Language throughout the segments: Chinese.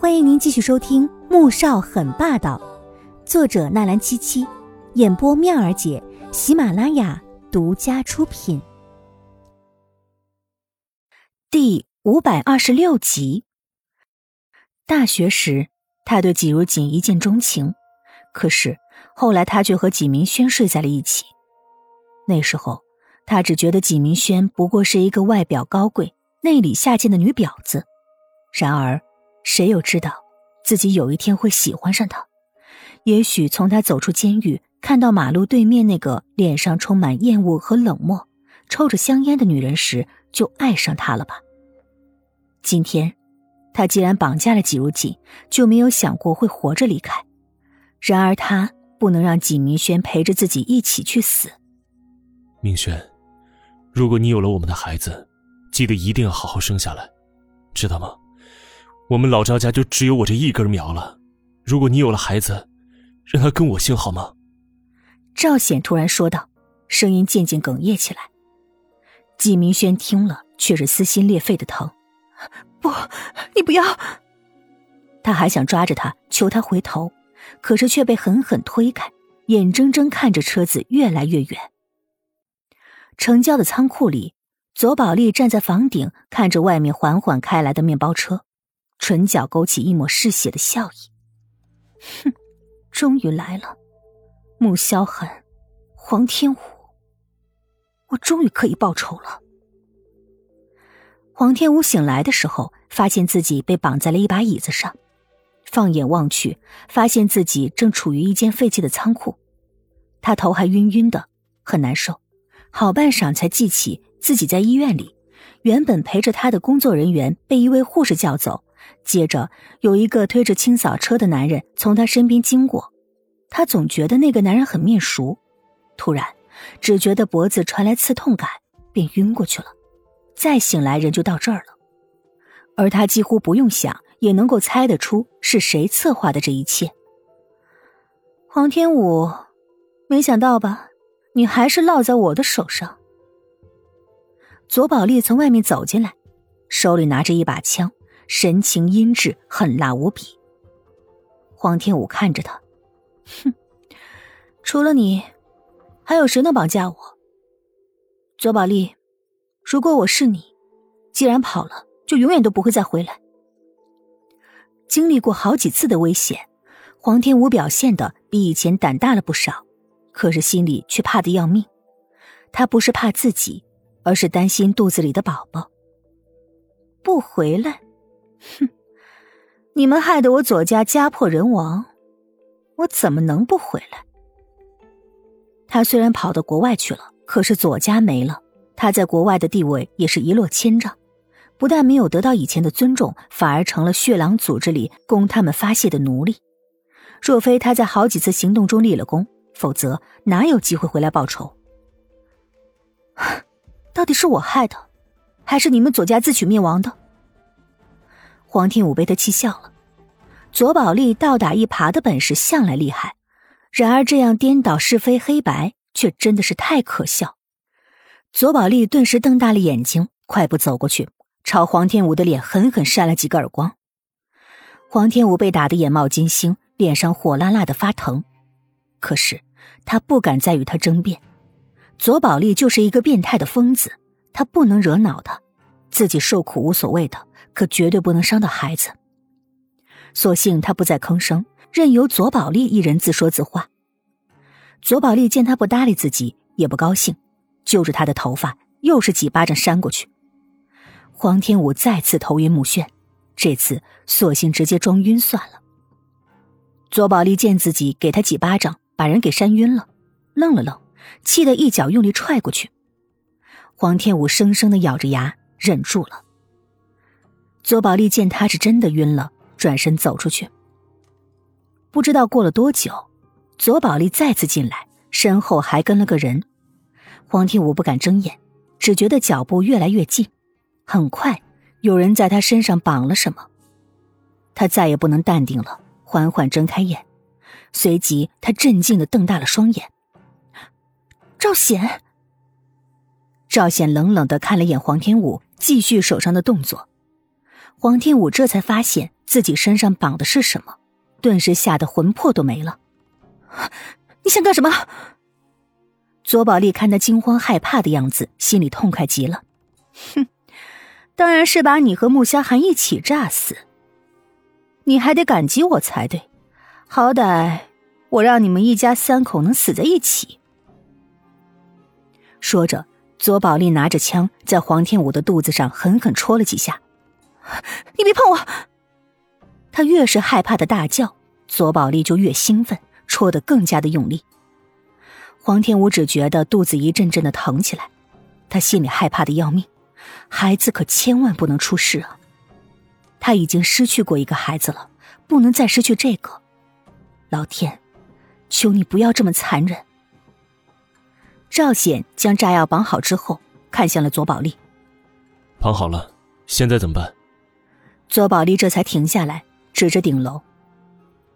欢迎您继续收听《穆少很霸道》，作者纳兰七七，演播妙儿姐，喜马拉雅独家出品。第五百二十六集。大学时，他对季如锦一见钟情，可是后来他却和纪明轩睡在了一起。那时候，他只觉得纪明轩不过是一个外表高贵、内里下贱的女婊子。然而，谁又知道，自己有一天会喜欢上他？也许从他走出监狱，看到马路对面那个脸上充满厌恶和冷漠、抽着香烟的女人时，就爱上她了吧？今天，他既然绑架了季如锦，就没有想过会活着离开。然而，他不能让纪明轩陪着自己一起去死。明轩，如果你有了我们的孩子，记得一定要好好生下来，知道吗？我们老赵家就只有我这一根苗了。如果你有了孩子，让他跟我姓好吗？赵显突然说道，声音渐渐哽咽起来。纪明轩听了，却是撕心裂肺的疼。不，你不要！他还想抓着他，求他回头，可是却被狠狠推开，眼睁睁看着车子越来越远。城郊的仓库里，左宝丽站在房顶，看着外面缓缓开来的面包车。唇角勾起一抹嗜血的笑意，哼，终于来了，穆萧寒，黄天武，我终于可以报仇了。黄天武醒来的时候，发现自己被绑在了一把椅子上，放眼望去，发现自己正处于一间废弃的仓库，他头还晕晕的，很难受，好半晌才记起自己在医院里，原本陪着他的工作人员被一位护士叫走。接着，有一个推着清扫车的男人从他身边经过，他总觉得那个男人很面熟。突然，只觉得脖子传来刺痛感，便晕过去了。再醒来，人就到这儿了。而他几乎不用想，也能够猜得出是谁策划的这一切。黄天武，没想到吧？你还是落在我的手上。左宝丽从外面走进来，手里拿着一把枪。神情阴鸷，狠辣无比。黄天武看着他，哼，除了你，还有谁能绑架我？左宝丽，如果我是你，既然跑了，就永远都不会再回来。经历过好几次的危险，黄天武表现的比以前胆大了不少，可是心里却怕的要命。他不是怕自己，而是担心肚子里的宝宝。不回来。哼！你们害得我左家家破人亡，我怎么能不回来？他虽然跑到国外去了，可是左家没了，他在国外的地位也是一落千丈。不但没有得到以前的尊重，反而成了血狼组织里供他们发泄的奴隶。若非他在好几次行动中立了功，否则哪有机会回来报仇？到底是我害的，还是你们左家自取灭亡的？黄天武被他气笑了，左宝丽倒打一耙的本事向来厉害，然而这样颠倒是非黑白却真的是太可笑。左宝丽顿时瞪大了眼睛，快步走过去，朝黄天武的脸狠狠扇了几个耳光。黄天武被打得眼冒金星，脸上火辣辣的发疼，可是他不敢再与他争辩。左宝丽就是一个变态的疯子，他不能惹恼他，自己受苦无所谓的。可绝对不能伤到孩子。所幸他不再吭声，任由左宝丽一人自说自话。左宝丽见他不搭理自己，也不高兴，揪着他的头发，又是几巴掌扇过去。黄天武再次头晕目眩，这次索性直接装晕算了。左宝丽见自己给他几巴掌，把人给扇晕了，愣了愣，气得一脚用力踹过去。黄天武生生的咬着牙忍住了。左宝丽见他是真的晕了，转身走出去。不知道过了多久，左宝丽再次进来，身后还跟了个人。黄天武不敢睁眼，只觉得脚步越来越近。很快，有人在他身上绑了什么。他再也不能淡定了，缓缓睁开眼，随即他震惊的瞪大了双眼。赵显。赵显冷冷的看了眼黄天武，继续手上的动作。黄天武这才发现自己身上绑的是什么，顿时吓得魂魄都没了。你想干什么？左宝丽看他惊慌害怕的样子，心里痛快极了。哼，当然是把你和穆萧寒一起炸死。你还得感激我才对，好歹我让你们一家三口能死在一起。说着，左宝丽拿着枪在黄天武的肚子上狠狠戳了几下。你别碰我！他越是害怕的大叫，左宝丽就越兴奋，戳得更加的用力。黄天武只觉得肚子一阵阵的疼起来，他心里害怕的要命，孩子可千万不能出事啊！他已经失去过一个孩子了，不能再失去这个。老天，求你不要这么残忍！赵显将炸药绑好之后，看向了左宝丽：“绑好了，现在怎么办？”左宝丽这才停下来，指着顶楼：“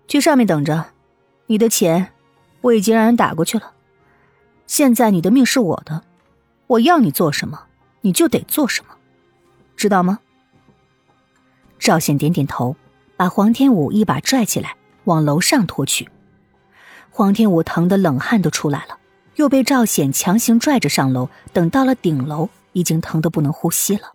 去上面等着，你的钱我已经让人打过去了。”现在你的命是我的，我要你做什么，你就得做什么，知道吗？赵显点点头，把黄天武一把拽起来，往楼上拖去。黄天武疼得冷汗都出来了，又被赵显强行拽着上楼。等到了顶楼，已经疼得不能呼吸了。